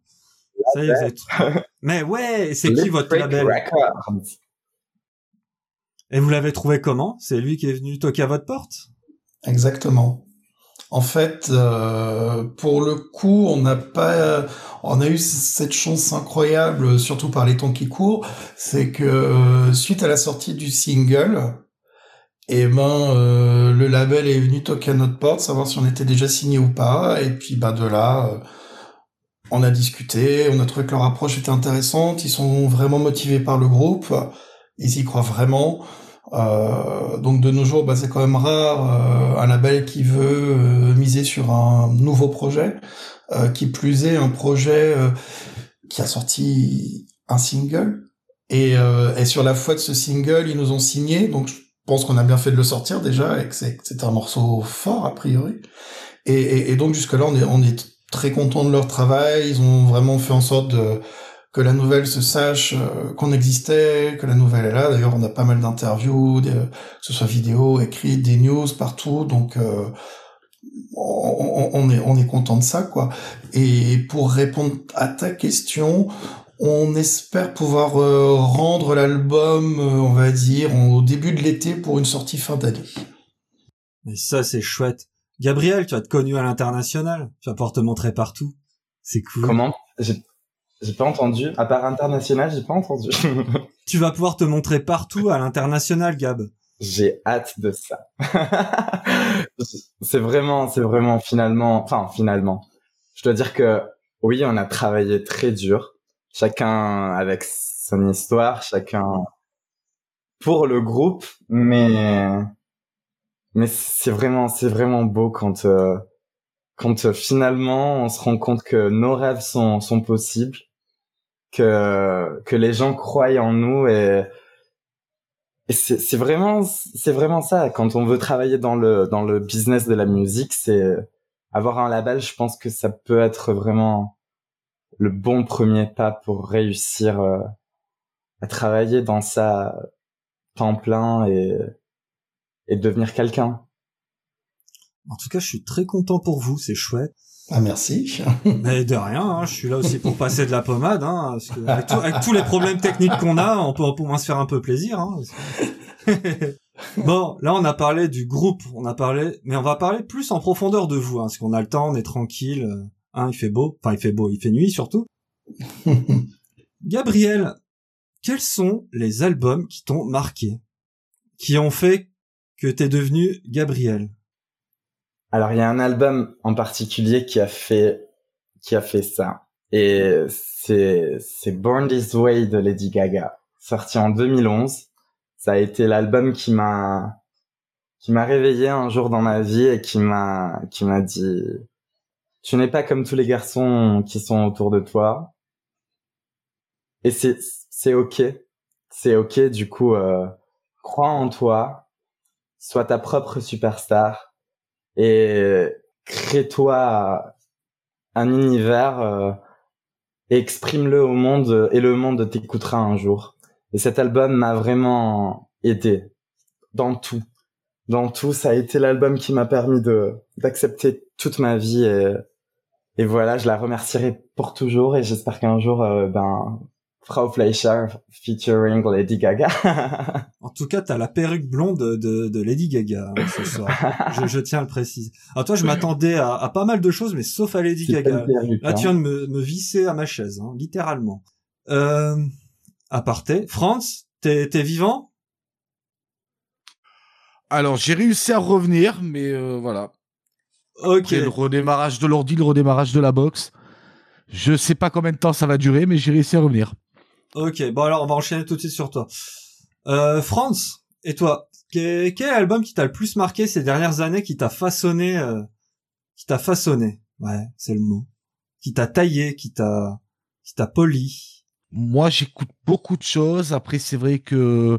Ça y est, Mais ouais, c'est qui votre label? Et vous l'avez trouvé comment? C'est lui qui est venu toquer à votre porte? Exactement. En fait, euh, pour le coup, on n'a pas, on a eu cette chance incroyable, surtout par les temps qui courent, c'est que euh, suite à la sortie du single, et ben euh, le label est venu toquer à notre porte, savoir si on était déjà signé ou pas. Et puis bah de là, euh, on a discuté, on a trouvé que leur approche était intéressante. Ils sont vraiment motivés par le groupe, ils y croient vraiment. Euh, donc de nos jours, bah, c'est quand même rare un label qui veut miser sur un nouveau projet, qui plus est un projet qui a sorti un single. Et, et sur la foi de ce single, ils nous ont signé. Donc pense qu'on a bien fait de le sortir déjà et que c'est un morceau fort a priori. Et, et, donc jusque là on est on est très content de leur travail. Ils ont vraiment fait en sorte de que la nouvelle se sache euh, qu'on existait, que la nouvelle est là. D'ailleurs, on a pas mal d'interviews, que ce soit vidéo, écrites, des news partout. Donc, euh, on, on, est on est content de ça, quoi. Et pour répondre à ta question, on espère pouvoir euh, rendre l'album, euh, on va dire, au début de l'été pour une sortie fin d'année. Mais ça, c'est chouette. Gabriel, tu vas te connu à l'international. Tu vas pouvoir te montrer partout. C'est cool. Comment? J'ai pas entendu. À part international, j'ai pas entendu. tu vas pouvoir te montrer partout à l'international, Gab. J'ai hâte de ça. c'est vraiment, c'est vraiment finalement, enfin finalement. Je dois dire que oui, on a travaillé très dur chacun avec son histoire, chacun pour le groupe, mais mais c'est vraiment c'est vraiment beau quand euh, quand euh, finalement on se rend compte que nos rêves sont sont possibles, que que les gens croient en nous et et c'est vraiment c'est vraiment ça. Quand on veut travailler dans le dans le business de la musique, c'est avoir un label, je pense que ça peut être vraiment le bon premier pas pour réussir euh, à travailler dans ça temps plein et, et devenir quelqu'un. En tout cas, je suis très content pour vous, c'est chouette. Ah merci. Mais de rien, hein, je suis là aussi pour passer de la pommade. Hein, parce que avec, tous les problèmes techniques qu'on a, on peut au moins se faire un peu plaisir. Hein, bon, là on a parlé du groupe, on a parlé, mais on va parler plus en profondeur de vous, hein, parce qu'on a le temps, on est tranquille. Hein, il fait beau. Enfin, il fait beau, il fait nuit surtout. Gabriel, quels sont les albums qui t'ont marqué Qui ont fait que t'es devenu Gabriel? Alors, il y a un album en particulier qui a fait, qui a fait ça. Et c'est, c'est Born This Way de Lady Gaga, sorti en 2011. Ça a été l'album qui m'a, qui m'a réveillé un jour dans ma vie et qui m'a, qui m'a dit, tu n'es pas comme tous les garçons qui sont autour de toi. Et c'est c'est ok, c'est ok. Du coup, euh, crois en toi, sois ta propre superstar et crée-toi un univers euh, et exprime-le au monde et le monde t'écoutera un jour. Et cet album m'a vraiment aidé dans tout. Dans tout, ça a été l'album qui m'a permis de d'accepter toute ma vie et et voilà, je la remercierai pour toujours et j'espère qu'un jour, euh, ben, Frau Fleischer featuring Lady Gaga. en tout cas, t'as la perruque blonde de, de Lady Gaga hein, ce soir. je, je, tiens à le préciser. Alors toi, je m'attendais à, à, pas mal de choses, mais sauf à Lady Gaga. Là, tu viens de me, me visser à ma chaise, hein, littéralement. Euh, aparté. France, t'es vivant? Alors, j'ai réussi à revenir, mais euh, voilà. Ok. le redémarrage de l'ordi, le redémarrage de la box. Je sais pas combien de temps ça va durer, mais j'ai réussi à revenir. Ok, bon alors on va enchaîner tout de suite sur toi. Euh, Franz, et toi, quel, quel album qui t'a le plus marqué ces dernières années, qui t'a façonné, euh, qui t'a façonné, ouais, c'est le mot, qui t'a taillé, qui t'a, qui t'a poli. Moi, j'écoute beaucoup de choses. Après, c'est vrai que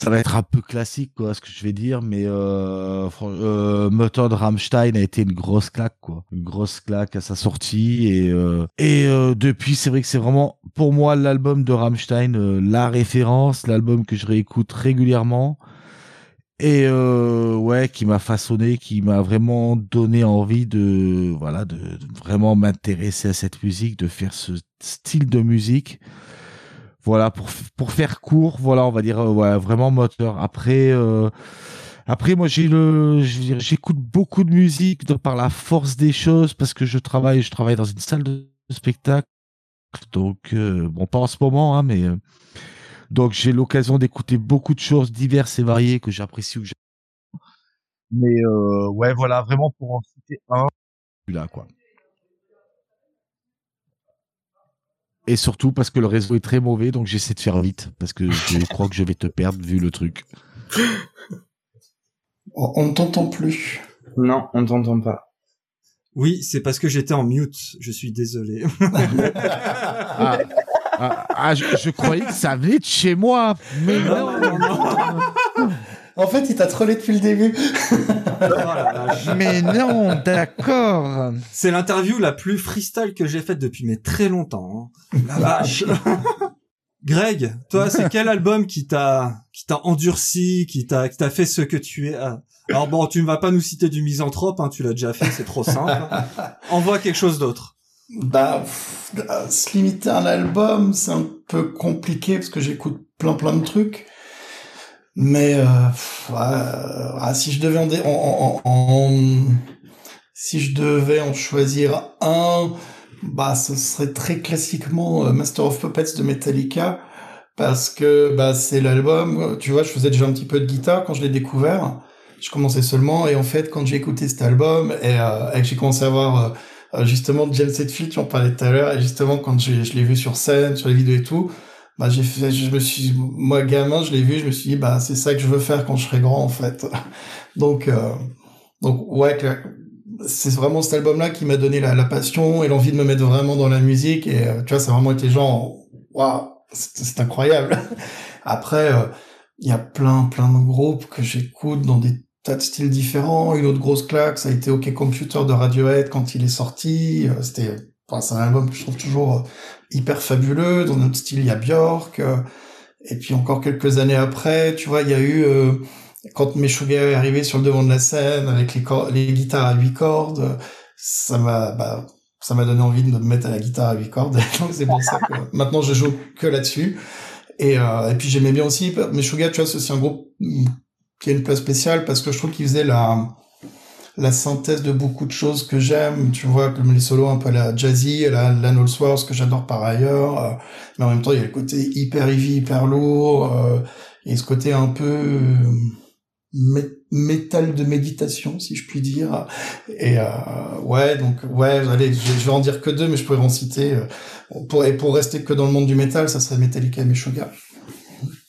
ça va être un peu classique, quoi, ce que je vais dire, mais euh, euh, de Rammstein a été une grosse claque, quoi, une grosse claque à sa sortie et euh, et euh, depuis, c'est vrai que c'est vraiment pour moi l'album de Rammstein, euh, la référence, l'album que je réécoute régulièrement et euh, ouais, qui m'a façonné, qui m'a vraiment donné envie de voilà de vraiment m'intéresser à cette musique, de faire ce style de musique voilà pour faire court voilà on va dire euh, vraiment moteur. Après euh, après moi j'ai le j'écoute beaucoup de musique par la force des choses parce que je travaille je travaille dans une salle de spectacle. Donc euh, bon pas en ce moment hein, mais donc j'ai l'occasion d'écouter beaucoup de choses diverses et variées que j'apprécie mais ouais voilà vraiment pour en citer un là quoi et surtout parce que le réseau est très mauvais, donc j'essaie de faire vite parce que je crois que je vais te perdre vu le truc. On ne t'entend plus. Non, on ne t'entend pas. Oui, c'est parce que j'étais en mute. Je suis désolé. ah, ah, ah je, je, croyais que ça venait de chez moi, mais non. non, non. En fait, il t'a trollé depuis le début. mais non, d'accord. C'est l'interview la plus freestyle que j'ai faite depuis mais très longtemps. Hein. La vache. Greg, toi, c'est quel album qui t'a qui t'a endurci, qui t'a qui t'a fait ce que tu es Alors bon, tu ne vas pas nous citer du misanthrope, hein, tu l'as déjà fait, c'est trop simple. Envoie quelque chose d'autre. Bah, pff, se limiter à un album, c'est un peu compliqué parce que j'écoute plein plein de trucs. Mais euh, ouais, si je devais en, si je devais en choisir un, bah ce serait très classiquement euh, Master of Puppets de Metallica parce que bah c'est l'album. Tu vois, je faisais déjà un petit peu de guitare quand je l'ai découvert. Je commençais seulement et en fait quand j'ai écouté cet album et, euh, que j'ai commencé à voir euh, justement James Hetfield, tu en parlais tout à l'heure et justement quand je l'ai vu sur scène, sur les vidéos et tout bah j'ai fait je me suis moi gamin je l'ai vu je me suis dit bah c'est ça que je veux faire quand je serai grand en fait. Donc euh, donc ouais c'est vraiment cet album là qui m'a donné la, passion et l'envie de me mettre vraiment dans la musique. Et euh, tu vois ça a vraiment été genre waouh c'est incroyable. Après euh, il y a plein plein de groupes que j'écoute dans des tas de styles différents. Une autre grosse claque ça a été OK Computer de Radiohead quand il est sorti. C'était enfin, c'est un album que je trouve toujours hyper fabuleux. Dans notre style, il y a Björk. Euh, et puis encore quelques années après, tu vois, il y a eu euh, quand Meshuggah est arrivé sur le devant de la scène avec les, les guitares à huit cordes, ça m'a bah, ça m'a donné envie de me mettre à la guitare à huit cordes. Donc c'est pour ça que maintenant je joue que là-dessus. Et, euh, et puis j'aimais bien aussi Meshuggah, tu vois, c'est aussi un groupe qui a une place spéciale parce que je trouve qu'il faisait la la synthèse de beaucoup de choses que j'aime, tu vois, comme les solos un peu la jazzy, la, la No Wars que j'adore par ailleurs, euh, mais en même temps il y a le côté hyper heavy, hyper lourd, euh, et ce côté un peu euh, métal de méditation, si je puis dire. Et euh, ouais, donc ouais, allez, je, je, vais en dire que deux, mais je pourrais en citer. Euh, pour, et pour rester que dans le monde du métal, ça serait Metallica et Meshuggah.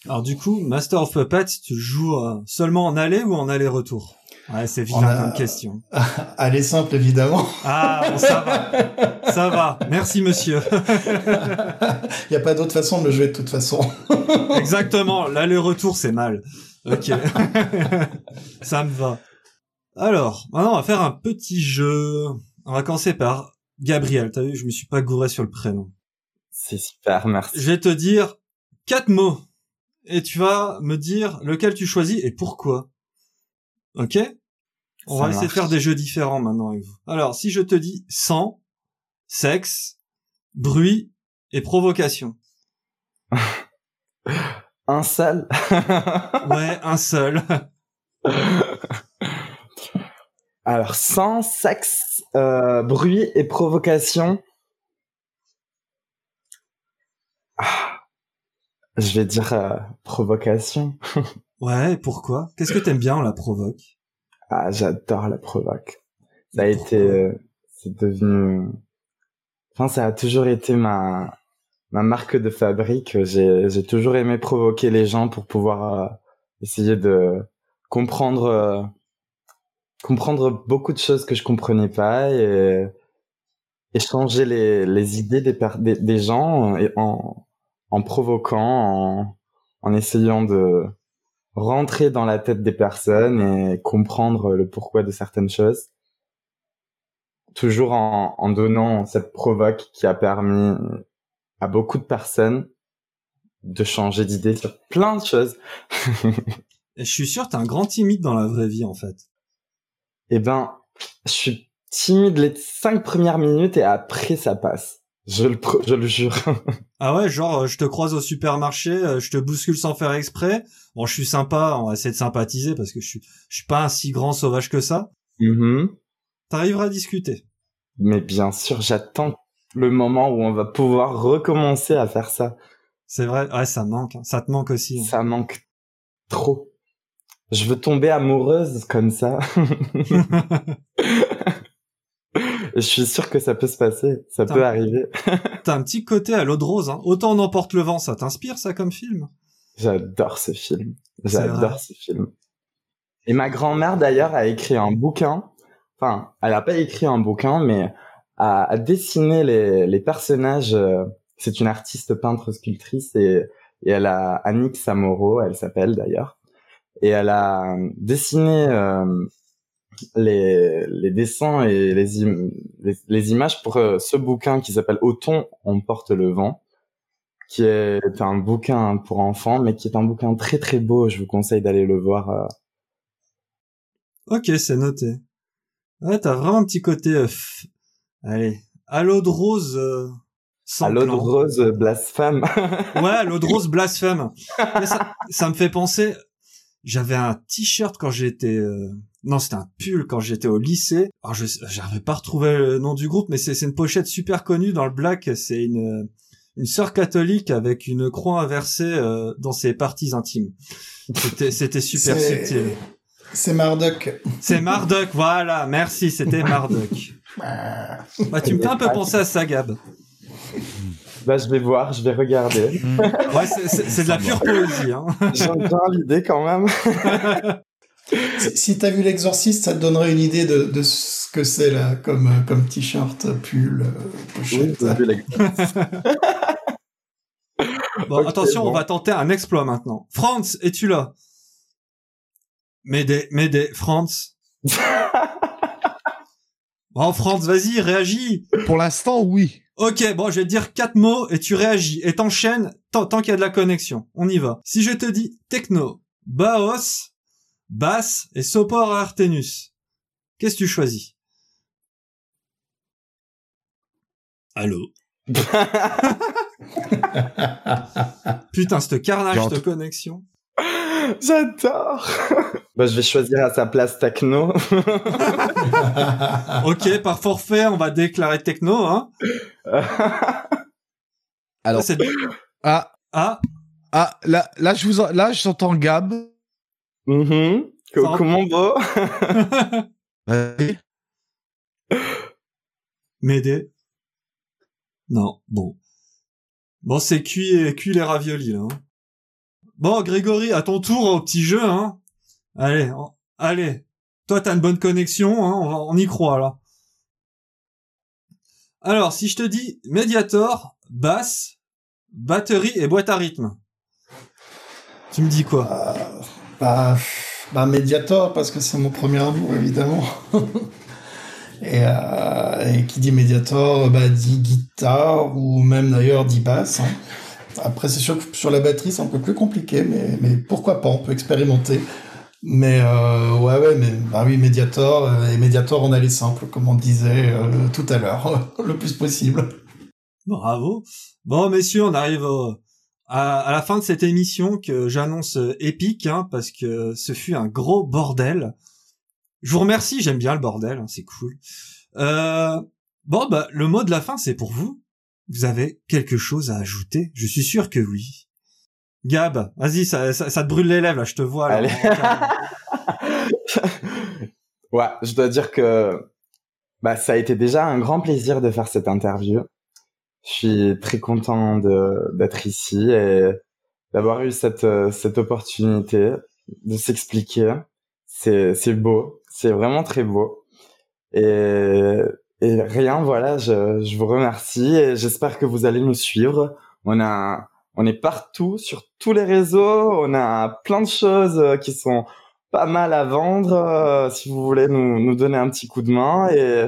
Alors du coup, Master of Puppets, tu joues seulement en aller ou en aller-retour? Ouais, c'est vilain a... comme question. Elle est simple, évidemment. Ah, bon, ça va. Ça va. Merci, monsieur. Il n'y a pas d'autre façon de le jouer de toute façon. Exactement. L'aller-retour, c'est mal. Ok. ça me va. Alors, maintenant, on va faire un petit jeu. On va commencer par Gabriel. T'as vu, je me suis pas gouré sur le prénom. C'est super, merci. Je vais te dire quatre mots. Et tu vas me dire lequel tu choisis et pourquoi. Ok? On Ça va essayer de faire des jeux différents maintenant avec vous. Alors, si je te dis 100, sexe, bruit et provocation. Un seul. ouais, un seul. Alors, sans sexe, euh, bruit et provocation. Ah, je vais dire euh, provocation. Ouais, pourquoi? Qu'est-ce que t'aimes bien on la provoque? Ah, j'adore la provoque. Ça a été, euh, c'est devenu, enfin, ça a toujours été ma ma marque de fabrique. J'ai j'ai toujours aimé provoquer les gens pour pouvoir essayer de comprendre comprendre beaucoup de choses que je comprenais pas et échanger les, les idées des, des, gens et en, en provoquant, en, en essayant de rentrer dans la tête des personnes et comprendre le pourquoi de certaines choses. Toujours en, en donnant cette provoque qui a permis à beaucoup de personnes de changer d'idée sur plein de choses. et je suis sûr, t'es un grand timide dans la vraie vie, en fait. Eh ben, je suis timide les cinq premières minutes et après ça passe. Je le, je le jure. ah ouais, genre, euh, je te croise au supermarché, euh, je te bouscule sans faire exprès. Bon, je suis sympa, on va essayer de sympathiser parce que je suis, je suis pas un si grand sauvage que ça. Mm T'arriveras à discuter. Mais bien sûr, j'attends le moment où on va pouvoir recommencer à faire ça. C'est vrai, ouais, ça manque, hein. ça te manque aussi. Hein. Ça manque trop. Je veux tomber amoureuse comme ça. Je suis sûr que ça peut se passer, ça peut arriver. T'as un petit côté à l'eau de rose, hein. Autant on emporte le vent, ça t'inspire ça comme film? J'adore ce film. J'adore ce film. Et ma grand-mère d'ailleurs a écrit un bouquin. Enfin, elle a pas écrit un bouquin, mais a, dessiné les, les personnages. Euh, c'est une artiste peintre sculptrice et, et elle a Annick Samoro, elle s'appelle d'ailleurs et elle a dessiné euh, les, les dessins et les, les, images pour euh, ce bouquin qui s'appelle Auton on porte le vent, qui est un bouquin pour enfants, mais qui est un bouquin très très beau. Je vous conseille d'aller le voir. Euh. Ok, c'est noté. Ouais, t'as vraiment un petit côté. Allez, à l'eau de rose. Sans à l'eau de rose blasphème. ouais, l'eau de rose blasphème. ça, ça me fait penser j'avais un t-shirt quand j'étais euh... non c'était un pull quand j'étais au lycée. Alors je j'arrivais pas retrouvé le nom du groupe mais c'est une pochette super connue dans le black. C'est une une sœur catholique avec une croix inversée euh, dans ses parties intimes. C'était c'était super subtil. c'est Marduk. C'est Marduk voilà. Merci c'était Marduk. Bah tu me fais un peu penser à ça Gab. Bah, je vais voir, je vais regarder. Ouais, c'est de la pure poésie. Hein. L'idée quand même. si t'as vu l'exorciste, ça te donnerait une idée de, de ce que c'est là, comme, comme t-shirt, pull, pochette. Oui, vu bon, attention, on va tenter un exploit maintenant. Franz, es-tu là? M'aider, m'aider, Franz. bon, Franz, vas-y, réagis. Pour l'instant, oui. Ok, bon, je vais te dire quatre mots et tu réagis et t'enchaînes tant, qu'il y a de la connexion. On y va. Si je te dis techno, baos, basse et sopor artenus, qu'est-ce que tu choisis? Allô? Putain, ce carnage de connexion. J'adore. bah, je vais choisir à sa place techno. ok, par forfait, on va déclarer techno, hein. Alors, ah, ah, ah, là, là, je vous, là, je j'entends Gab. Mm Comment va? M'aider? Non, bon. Bon, c'est cuit, cuit les raviolis, là. Hein. Bon, Grégory, à ton tour au petit jeu, hein. Allez, allez. Toi, t'as une bonne connexion, hein. On, on y croit, là. Alors, si je te dis Mediator, basse, batterie et boîte à rythme, tu me dis quoi? Euh, bah, bah, Mediator, parce que c'est mon premier amour, évidemment. et, euh, et, qui dit Mediator, bah, dit guitare, ou même d'ailleurs dit basse. Hein. Après, c'est sûr que sur la batterie, c'est un peu plus compliqué, mais, mais pourquoi pas, on peut expérimenter. Mais euh, ouais, ouais, mais bah oui, Mediator euh, et Mediator, on a les simples, comme on disait tout à l'heure, le plus possible. Bravo. Bon, messieurs, on arrive au- à, à la fin de cette émission que j'annonce euh, épique, hein, parce que ce fut un gros bordel. Je vous remercie, j'aime bien le bordel, hein, c'est cool. Euh, bon, bah, le mot de la fin, c'est pour vous. Vous avez quelque chose à ajouter? Je suis sûr que oui. Gab, vas-y, ça, ça, ça te brûle les lèvres, là, je te vois. là. Allez. ouais, je dois dire que bah, ça a été déjà un grand plaisir de faire cette interview. Je suis très content d'être ici et d'avoir eu cette euh, cette opportunité de s'expliquer. C'est c'est beau, c'est vraiment très beau. Et et rien, voilà, je je vous remercie et j'espère que vous allez nous suivre. On a on est partout sur tous les réseaux, on a plein de choses qui sont pas mal à vendre euh, si vous voulez nous, nous donner un petit coup de main et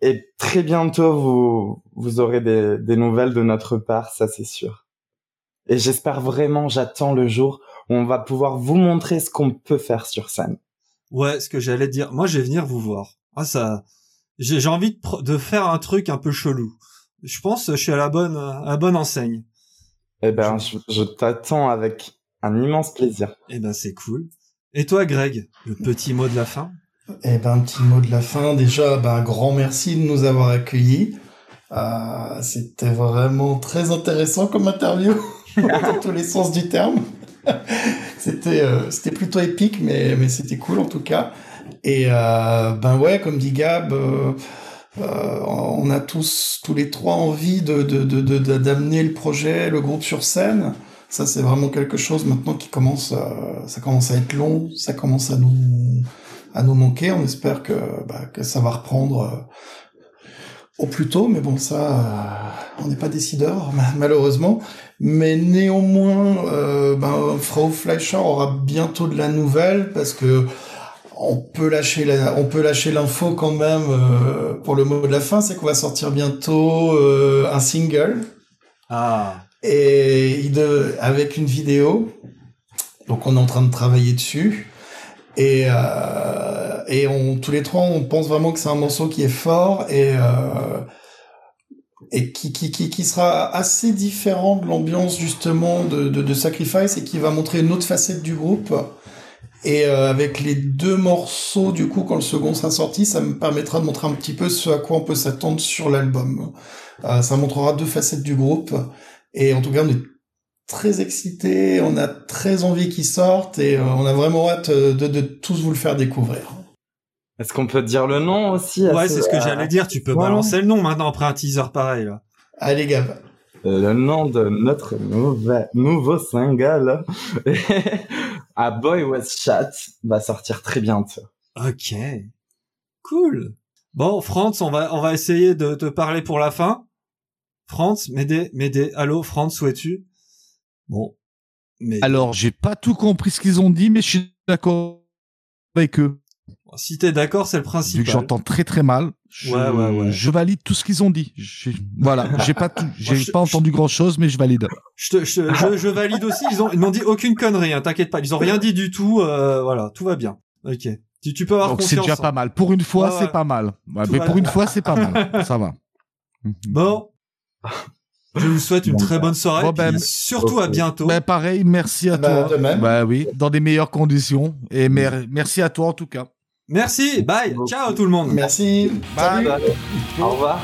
et très bientôt vous vous aurez des, des nouvelles de notre part ça c'est sûr et j'espère vraiment j'attends le jour où on va pouvoir vous montrer ce qu'on peut faire sur scène Ouais, ce que j'allais dire. Moi, je vais venir vous voir. Ah, ça, j'ai j'ai envie de, faire un truc un peu chelou. Je pense que je suis à la bonne, à la bonne enseigne. eh ben je, je t'attends avec un immense plaisir Eh ben, c'est cool. Et toi, Greg, le petit mot de la fin? Eh ben, un petit mot de la fin. Déjà, ben, grand merci de nous avoir accueillis. Euh, C'était vraiment très intéressant comme interview, dans tous les sens du terme. C'était euh, c'était plutôt épique, mais, mais c'était cool en tout cas. Et euh, ben ouais, comme dit Gab, on a tous, tous les trois envie de de- d'amener le projet, le groupe sur scène. Ça, c'est vraiment quelque chose maintenant qui commence, ça commence à être long, ça commence à nous, à nous manquer. On espère que, bah, que ça va reprendre euh, au plus tôt, mais bon, ça, euh, on n'est pas décideur, ma- malheureusement. Mais néanmoins, euh, ben, Frau Fleischer aura bientôt de la nouvelle parce que on peut lâcher la, on peut lâcher l'info quand même euh, pour le mot de la fin, c'est qu'on va sortir bientôt un single Ah, et il de- avec une vidéo. Donc on est en train de travailler dessus. Et, euh, et on, tous les trois, on pense vraiment que c'est un morceau qui est fort et, euh, et qui, qui, qui, qui sera assez différent de l'ambiance justement de, de, de Sacrifice et qui va montrer une autre facette du groupe. Et euh, avec les deux morceaux, du coup, quand le second sera sorti, ça me permettra de montrer un petit peu ce à quoi on peut s'attendre sur l'album. Euh, ça montrera deux facettes du groupe. Et en tout cas, on est très excités, on a très envie qu'ils sortent et euh, on a vraiment hâte euh, de, de tous vous le faire découvrir. est-ce qu'on peut dire le nom aussi ouais, ce- c'est ce que j'allais dire. Tu peux Ouais. balancer le nom maintenant après un teaser pareil. Là. Allez, Gab. le nom de notre nouvel, nouveau single A Boy Was Chat va sortir très bientôt. Ok, cool. Bon, Franz, on va on va essayer de te parler pour la fin. Franz, m'aider, m'aider. Allô, Franz, où es-tu? Bon, mais Alors, j'ai pas tout compris ce qu'ils ont dit, mais je suis d'accord avec eux. si t'es d'accord, c'est le Vu que principal. j'entends très très mal, je, Ouais, ouais, ouais. je valide tout ce qu'ils ont dit. Je- voilà, j'ai pas tout, j'ai pas entendu grand chose, mais je valide. Je, valide aussi. Ils ont ils n'ont dit aucune connerie. Hein, T'inquiète pas. Ils ont rien dit du tout. euh, voilà, tout va bien. Ok. Tu, tu peux avoir Donc c'est déjà en- pas mal. Pour une fois, c'est pas mal. Mais pour bien. une fois, c'est pas mal. Ça va. Bon. Je vous souhaite une Bon, très bonne soirée. Bon, ben, puis surtout à bientôt. Ben, pareil, merci à Bah, toi. de même. Bah oui, dans des meilleures conditions. Et mer- merci à toi en tout cas. Merci. Bye. Ciao tout le monde. Merci. Bye. Salut. Au revoir.